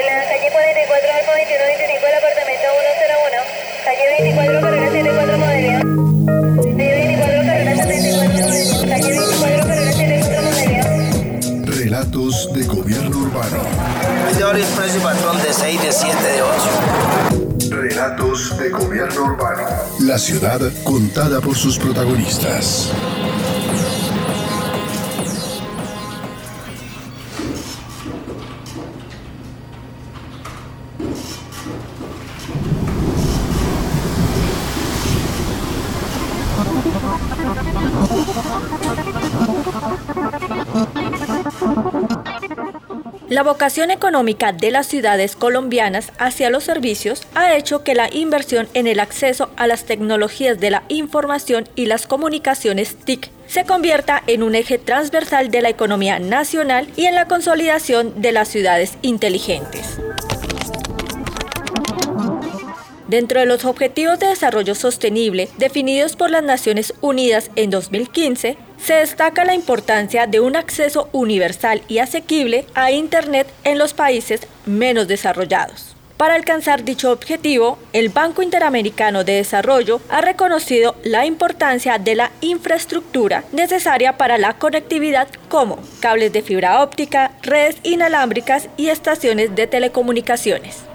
de la calle 44 Alfa 2125 del apartamento 101. Calle 24 carrera 74 Modelia. Calle 24 carrera 74 Modelia. Calle 24 carrera 74 Modelia. Relatos de gobierno urbano. De horario expreso y patrón de 6, de 7, de 8. Relatos de gobierno urbano. La ciudad contada por sus protagonistas. La vocación económica de las ciudades colombianas hacia los servicios ha hecho que la inversión en el acceso a las tecnologías de la información y las comunicaciones TIC se convierta en un eje transversal de la economía nacional y en la consolidación de las ciudades inteligentes. Dentro de los Objetivos de Desarrollo Sostenible definidos por las Naciones Unidas en 2015, se destaca la importancia de un acceso universal y asequible a Internet en los países menos desarrollados. Para alcanzar dicho objetivo, el Banco Interamericano de Desarrollo ha reconocido la importancia de la infraestructura necesaria para la conectividad como cables de fibra óptica, redes inalámbricas y estaciones de telecomunicaciones.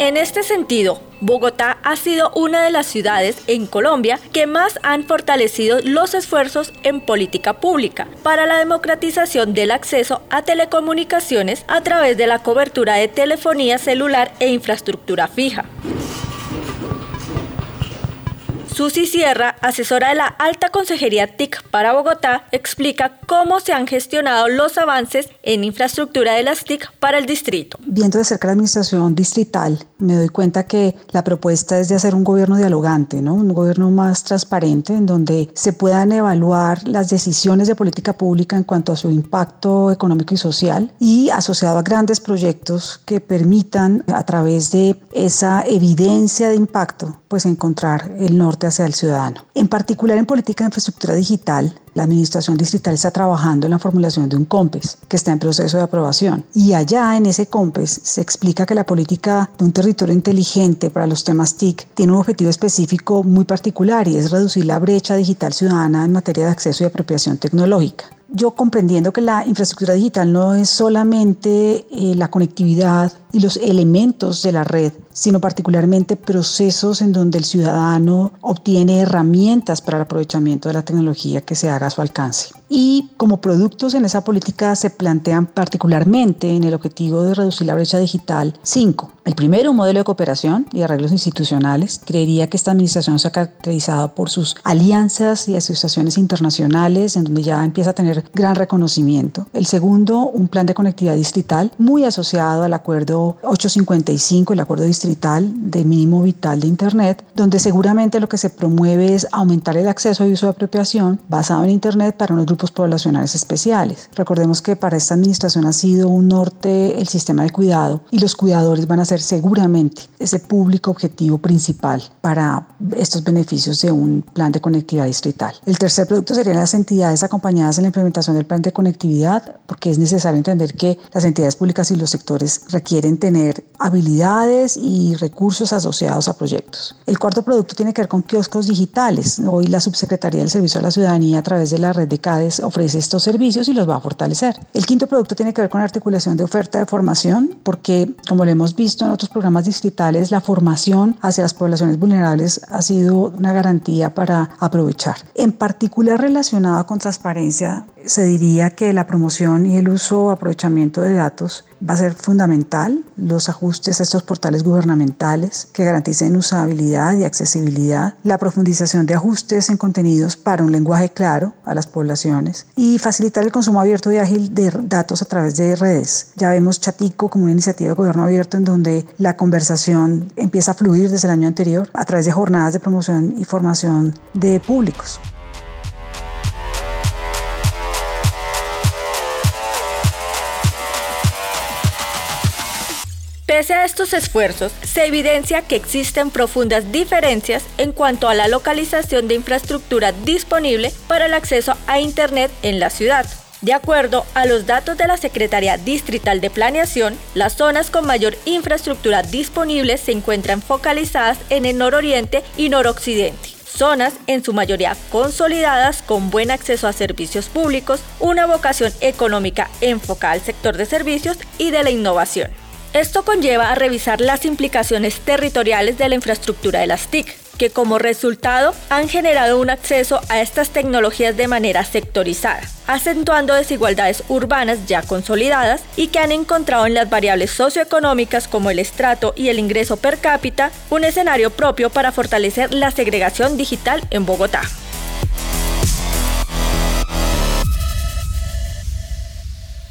En este sentido, Bogotá ha sido una de las ciudades en Colombia que más han fortalecido los esfuerzos en política pública para la democratización del acceso a telecomunicaciones a través de la cobertura de telefonía celular e infraestructura fija. Susi Sierra, asesora de la Alta Consejería TIC para Bogotá, explica cómo se han gestionado los avances en infraestructura de las TIC para el distrito. Viendo de cerca la administración distrital, me doy cuenta que la propuesta es de hacer un gobierno dialogante, ¿no? un gobierno más transparente en donde se puedan evaluar las decisiones de política pública en cuanto a su impacto económico y social y asociado a grandes proyectos que permitan a través de esa evidencia de impacto pues encontrar el norte hacia el ciudadano. En particular en política de infraestructura digital, la administración distrital está trabajando en la formulación de un COMPES que está en proceso de aprobación. Y allá en ese COMPES se explica que la política de un territorio inteligente para los temas TIC tiene un objetivo específico muy particular y es reducir la brecha digital ciudadana en materia de acceso y apropiación tecnológica yo comprendiendo que la infraestructura digital no es solamente eh, la conectividad y los elementos de la red, sino particularmente procesos en donde el ciudadano obtiene herramientas para el aprovechamiento de la tecnología que se haga a su alcance. Y como productos en esa política se plantean particularmente en el objetivo de reducir la brecha digital cinco. El primero, un modelo de cooperación y arreglos institucionales. Creería que esta administración se ha caracterizado por sus alianzas y asociaciones internacionales, en donde ya empieza a tener gran reconocimiento. El segundo, un plan de conectividad distrital muy asociado al acuerdo 855, el acuerdo distrital de mínimo vital de Internet, donde seguramente lo que se promueve es aumentar el acceso y uso de apropiación basado en Internet para unos grupos poblacionales especiales. Recordemos que para esta administración ha sido un norte el sistema de cuidado y los cuidadores van a ser seguramente ese público objetivo principal para estos beneficios de un plan de conectividad distrital. El tercer producto serían las entidades acompañadas en la implementación del plan de conectividad, porque es necesario entender que las entidades públicas y los sectores requieren tener habilidades y recursos asociados a proyectos. El cuarto producto tiene que ver con kioscos digitales. Hoy la Subsecretaría del Servicio a la Ciudadanía a través de la red de CADES ofrece estos servicios y los va a fortalecer. El quinto producto tiene que ver con articulación de oferta de formación, porque como lo hemos visto, en otros programas distritales, la formación hacia las poblaciones vulnerables ha sido una garantía para aprovechar. En particular relacionada con transparencia, se diría que la promoción y el uso o aprovechamiento de datos va a ser fundamental. Los ajustes a estos portales gubernamentales que garanticen usabilidad y accesibilidad, la profundización de ajustes en contenidos para un lenguaje claro a las poblaciones y facilitar el consumo abierto y ágil de datos a través de redes. Ya vemos Chatico como una iniciativa de gobierno abierto en donde la conversación empieza a fluir desde el año anterior a través de jornadas de promoción y formación de públicos. Pese a estos esfuerzos, se evidencia que existen profundas diferencias en cuanto a la localización de infraestructura disponible para el acceso a Internet en la ciudad. De acuerdo a los datos de la Secretaría Distrital de Planeación, las zonas con mayor infraestructura disponible se encuentran focalizadas en el nororiente y noroccidente zonas en su mayoría consolidadas con buen acceso a servicios públicos, una vocación económica enfocada al sector de servicios y de la innovación. Esto conlleva a revisar las implicaciones territoriales de la infraestructura de las TIC, que como resultado han generado un acceso a estas tecnologías de manera sectorizada, acentuando desigualdades urbanas ya consolidadas y que han encontrado en las variables socioeconómicas como el estrato y el ingreso per cápita un escenario propio para fortalecer la segregación digital en Bogotá.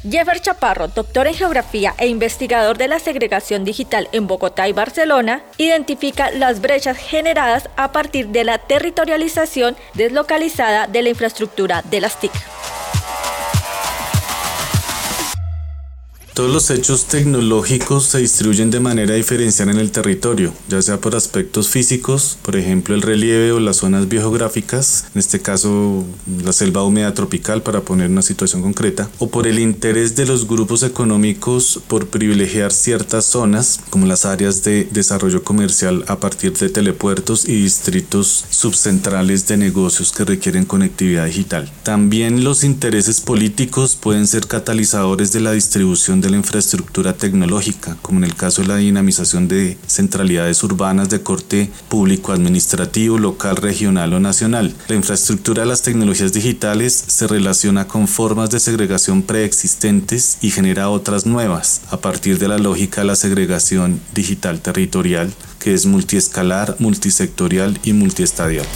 Jeffer Chaparro, doctor en geografía e investigador de la segregación digital en Bogotá y Barcelona, identifica las brechas generadas a partir de la territorialización deslocalizada de la infraestructura de las TIC. Todos los hechos tecnológicos se distribuyen de manera diferencial en el territorio, ya sea por aspectos físicos, por ejemplo el relieve o las zonas biogeográficas, en este caso la selva húmeda tropical para poner una situación concreta, o por el interés de los grupos económicos por privilegiar ciertas zonas, como las áreas de desarrollo comercial a partir de telepuertos y distritos subcentrales de negocios que requieren conectividad digital. También los intereses políticos pueden ser catalizadores de la distribución de la infraestructura tecnológica, como en el caso de la dinamización de centralidades urbanas de corte público, administrativo, local, regional o nacional. La infraestructura de las tecnologías digitales se relaciona con formas de segregación preexistentes y genera otras nuevas a partir de la lógica de la segregación digital territorial que es multiescalar, multisectorial y multiestadial.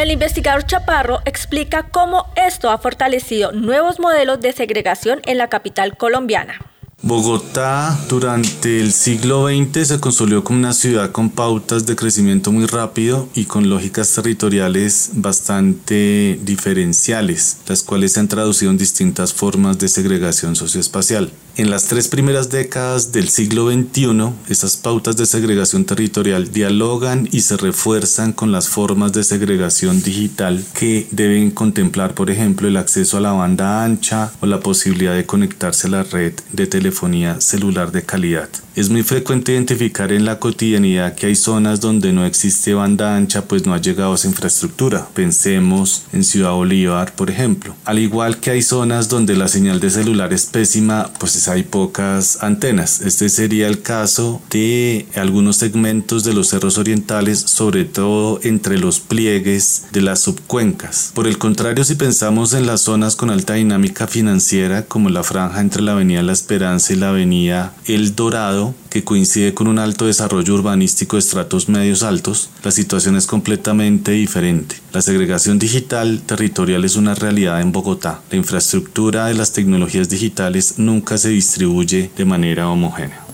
El investigador Chaparro explica cómo esto ha fortalecido nuevos modelos de segregación en la capital colombiana. Bogotá durante el siglo XX se consolidó como una ciudad con pautas de crecimiento muy rápido y con lógicas territoriales bastante diferenciales, las cuales se han traducido en distintas formas de segregación socioespacial. En las tres primeras décadas del siglo XXI, esas pautas de segregación territorial dialogan y se refuerzan con las formas de segregación digital que deben contemplar, por ejemplo, el acceso a la banda ancha o la posibilidad de conectarse a la red de telefonía celular de calidad. Es muy frecuente identificar en la cotidianidad que hay zonas donde no existe banda ancha pues no ha llegado esa infraestructura. Pensemos en Ciudad Bolívar, por ejemplo. Al igual que hay zonas donde la señal de celular es pésima, pues hay pocas antenas. Este sería el caso de algunos segmentos de los cerros orientales, sobre todo entre los pliegues de las subcuencas. Por el contrario, si pensamos en las zonas con alta dinámica financiera, como la franja entre la Avenida La Esperanza la Avenida El Dorado, que coincide con un alto desarrollo urbanístico de estratos medios altos, la situación es completamente diferente. La segregación digital territorial es una realidad en Bogotá. La infraestructura de las tecnologías digitales nunca se distribuye de manera homogénea.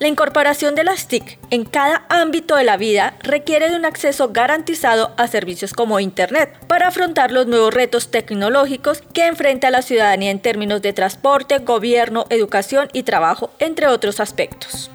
La incorporación de las TIC en cada ámbito de la vida requiere de un acceso garantizado a servicios como Internet para afrontar los nuevos retos tecnológicos que enfrenta la ciudadanía en términos de transporte, gobierno, educación y trabajo, entre otros aspectos.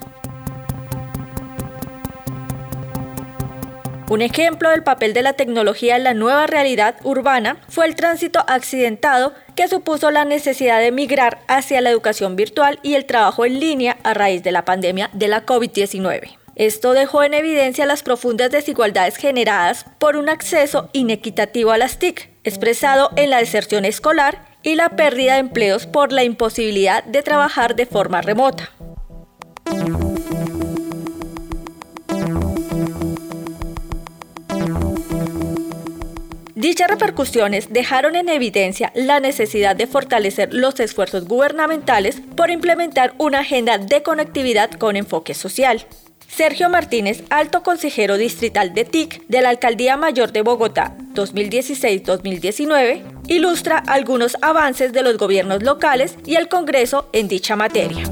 Un ejemplo del papel de la tecnología en la nueva realidad urbana fue el tránsito accidentado que supuso la necesidad de migrar hacia la educación virtual y el trabajo en línea a raíz de la pandemia de la COVID-19. Esto dejó en evidencia las profundas desigualdades generadas por un acceso inequitativo a las TIC, expresado en la deserción escolar y la pérdida de empleos por la imposibilidad de trabajar de forma remota. Dichas repercusiones dejaron en evidencia la necesidad de fortalecer los esfuerzos gubernamentales por implementar una agenda de conectividad con enfoque social. Sergio Martínez, alto consejero distrital de TIC de la Alcaldía Mayor de Bogotá 2016-2019, ilustra algunos avances de los gobiernos locales y el Congreso en dicha materia.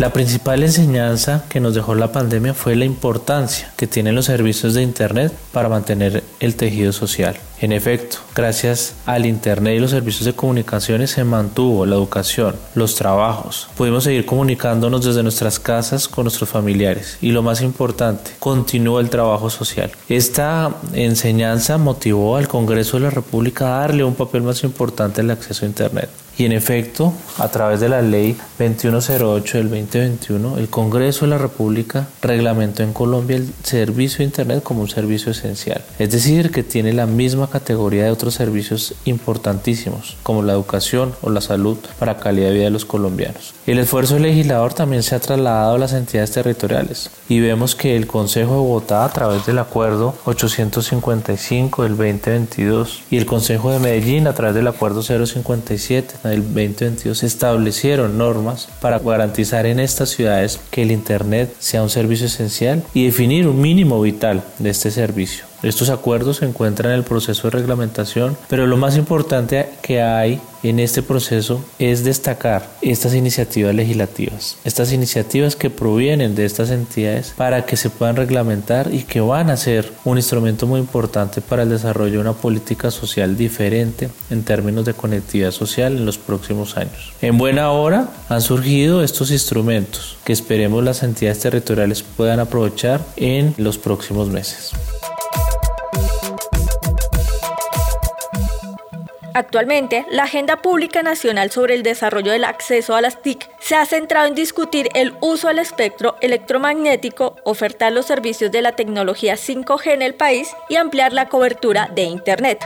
La principal enseñanza que nos dejó la pandemia fue la importancia que tienen los servicios de Internet para mantener el tejido social. En efecto, gracias al Internet y los servicios de comunicaciones se mantuvo la educación, los trabajos. Pudimos seguir comunicándonos desde nuestras casas con nuestros familiares y lo más importante, continuó el trabajo social. Esta enseñanza motivó al Congreso de la República a darle un papel más importante al acceso a Internet. Y en efecto, a través de la ley 2108 del 2021, el Congreso de la República reglamentó en Colombia el servicio de Internet como un servicio esencial. Es decir, que tiene la misma categoría de otros servicios importantísimos, como la educación o la salud para calidad de vida de los colombianos. El esfuerzo legislador también se ha trasladado a las entidades territoriales y vemos que el Consejo de Bogotá, a través del Acuerdo 855 del 2022 y el Consejo de Medellín, a través del Acuerdo 057 del 2022, establecieron normas para garantizar en estas ciudades que el Internet sea un servicio esencial y definir un mínimo vital de este servicio. Estos acuerdos se encuentran en el proceso de reglamentación, pero lo más importante que hay en este proceso es destacar estas iniciativas legislativas, estas iniciativas que provienen de estas entidades para que se puedan reglamentar y que van a ser un instrumento muy importante para el desarrollo de una política social diferente en términos de conectividad social en los próximos años. En buena hora han surgido estos instrumentos que esperemos las entidades territoriales puedan aprovechar en los próximos meses. Actualmente, la Agenda Pública Nacional sobre el Desarrollo del Acceso a las TIC se ha centrado en discutir el uso del espectro electromagnético, ofertar los servicios de la tecnología 5G en el país y ampliar la cobertura de Internet.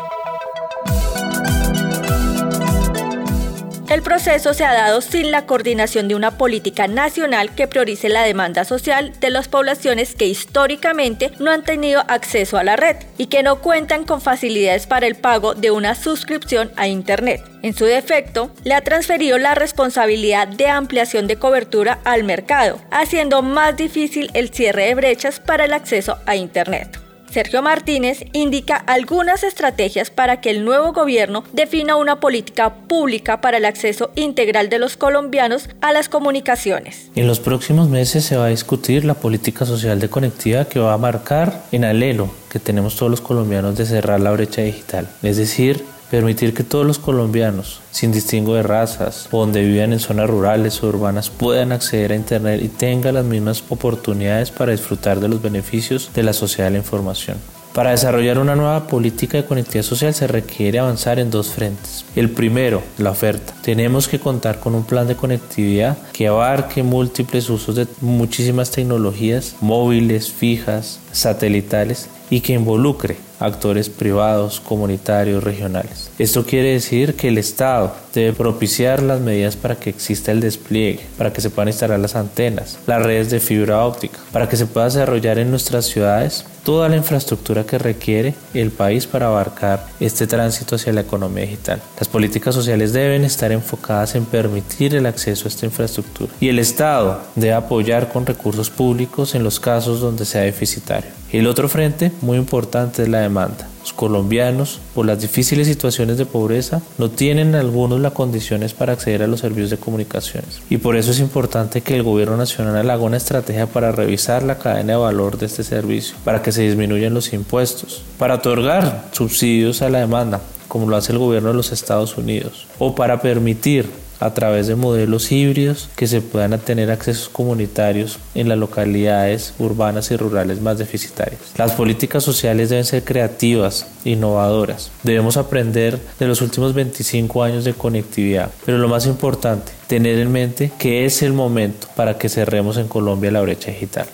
El proceso se ha dado sin la coordinación de una política nacional que priorice la demanda social de las poblaciones que históricamente no han tenido acceso a la red y que no cuentan con facilidades para el pago de una suscripción a Internet. En su defecto, le ha transferido la responsabilidad de ampliación de cobertura al mercado, haciendo más difícil el cierre de brechas para el acceso a Internet. Sergio Martínez indica algunas estrategias para que el nuevo gobierno defina una política pública para el acceso integral de los colombianos a las comunicaciones. En los próximos meses se va a discutir la política social de conectividad que va a marcar en alelo que tenemos todos los colombianos de cerrar la brecha digital, es decir, permitir que todos los colombianos, sin distingo de razas, o donde vivan en zonas rurales o urbanas, puedan acceder a Internet y tengan las mismas oportunidades para disfrutar de los beneficios de la sociedad de la información. Para desarrollar una nueva política de conectividad social se requiere avanzar en dos frentes. El primero, la oferta. Tenemos que contar con un plan de conectividad que abarque múltiples usos de muchísimas tecnologías móviles, fijas, satelitales y que involucre actores privados, comunitarios, regionales. Esto quiere decir que el Estado debe propiciar las medidas para que exista el despliegue, para que se puedan instalar las antenas, las redes de fibra óptica, para que se pueda desarrollar en nuestras ciudades toda la infraestructura que requiere el país para abarcar este tránsito hacia la economía digital. Las políticas sociales deben estar enfocadas en permitir el acceso a esta infraestructura y el Estado debe apoyar con recursos públicos en los casos donde sea deficitario. El otro frente muy importante es la demanda. Los colombianos, por las difíciles situaciones de pobreza, no tienen algunos las condiciones para acceder a los servicios de comunicaciones. Y por eso es importante que el gobierno nacional haga una estrategia para revisar la cadena de valor de este servicio, para que se disminuyan los impuestos, para otorgar subsidios a la demanda, como lo hace el gobierno de los Estados Unidos, o para permitir a través de modelos híbridos que se puedan tener accesos comunitarios en las localidades urbanas y rurales más deficitarias. Las políticas sociales deben ser creativas, innovadoras. Debemos aprender de los últimos 25 años de conectividad, pero lo más importante, tener en mente que es el momento para que cerremos en Colombia la brecha digital.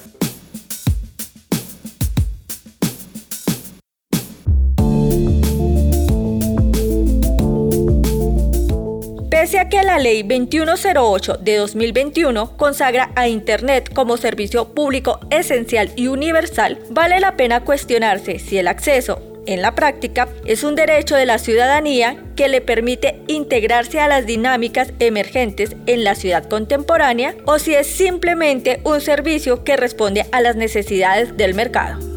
La Ley 2108 de 2021 consagra a Internet como servicio público esencial y universal, vale la pena cuestionarse si el acceso en la práctica, es un derecho de la ciudadanía que le permite integrarse a las dinámicas emergentes en la ciudad contemporánea o si es simplemente un servicio que responde a las necesidades del mercado.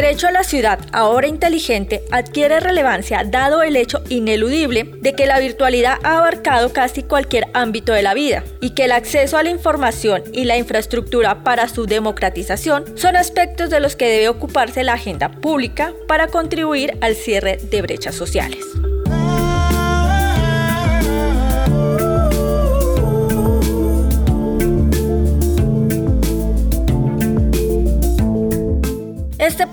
Derecho a la ciudad, ahora inteligente, adquiere relevancia dado el hecho ineludible de que la virtualidad ha abarcado casi cualquier ámbito de la vida y que el acceso a la información y la infraestructura para su democratización son aspectos de los que debe ocuparse la agenda pública para contribuir al cierre de brechas sociales.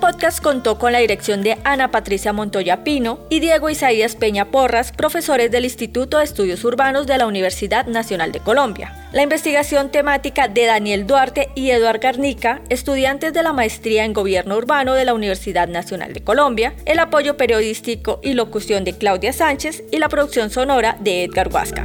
Podcast contó con la dirección de Ana Patricia Montoya Pino y Diego Isaías Peña Porras, profesores del Instituto de Estudios Urbanos de la Universidad Nacional de Colombia. La investigación temática de Daniel Duarte y Eduard Garnica, estudiantes de la maestría en Gobierno Urbano de la Universidad Nacional de Colombia, el apoyo periodístico y locución de Claudia Sánchez y la producción sonora de Edgar Huasca.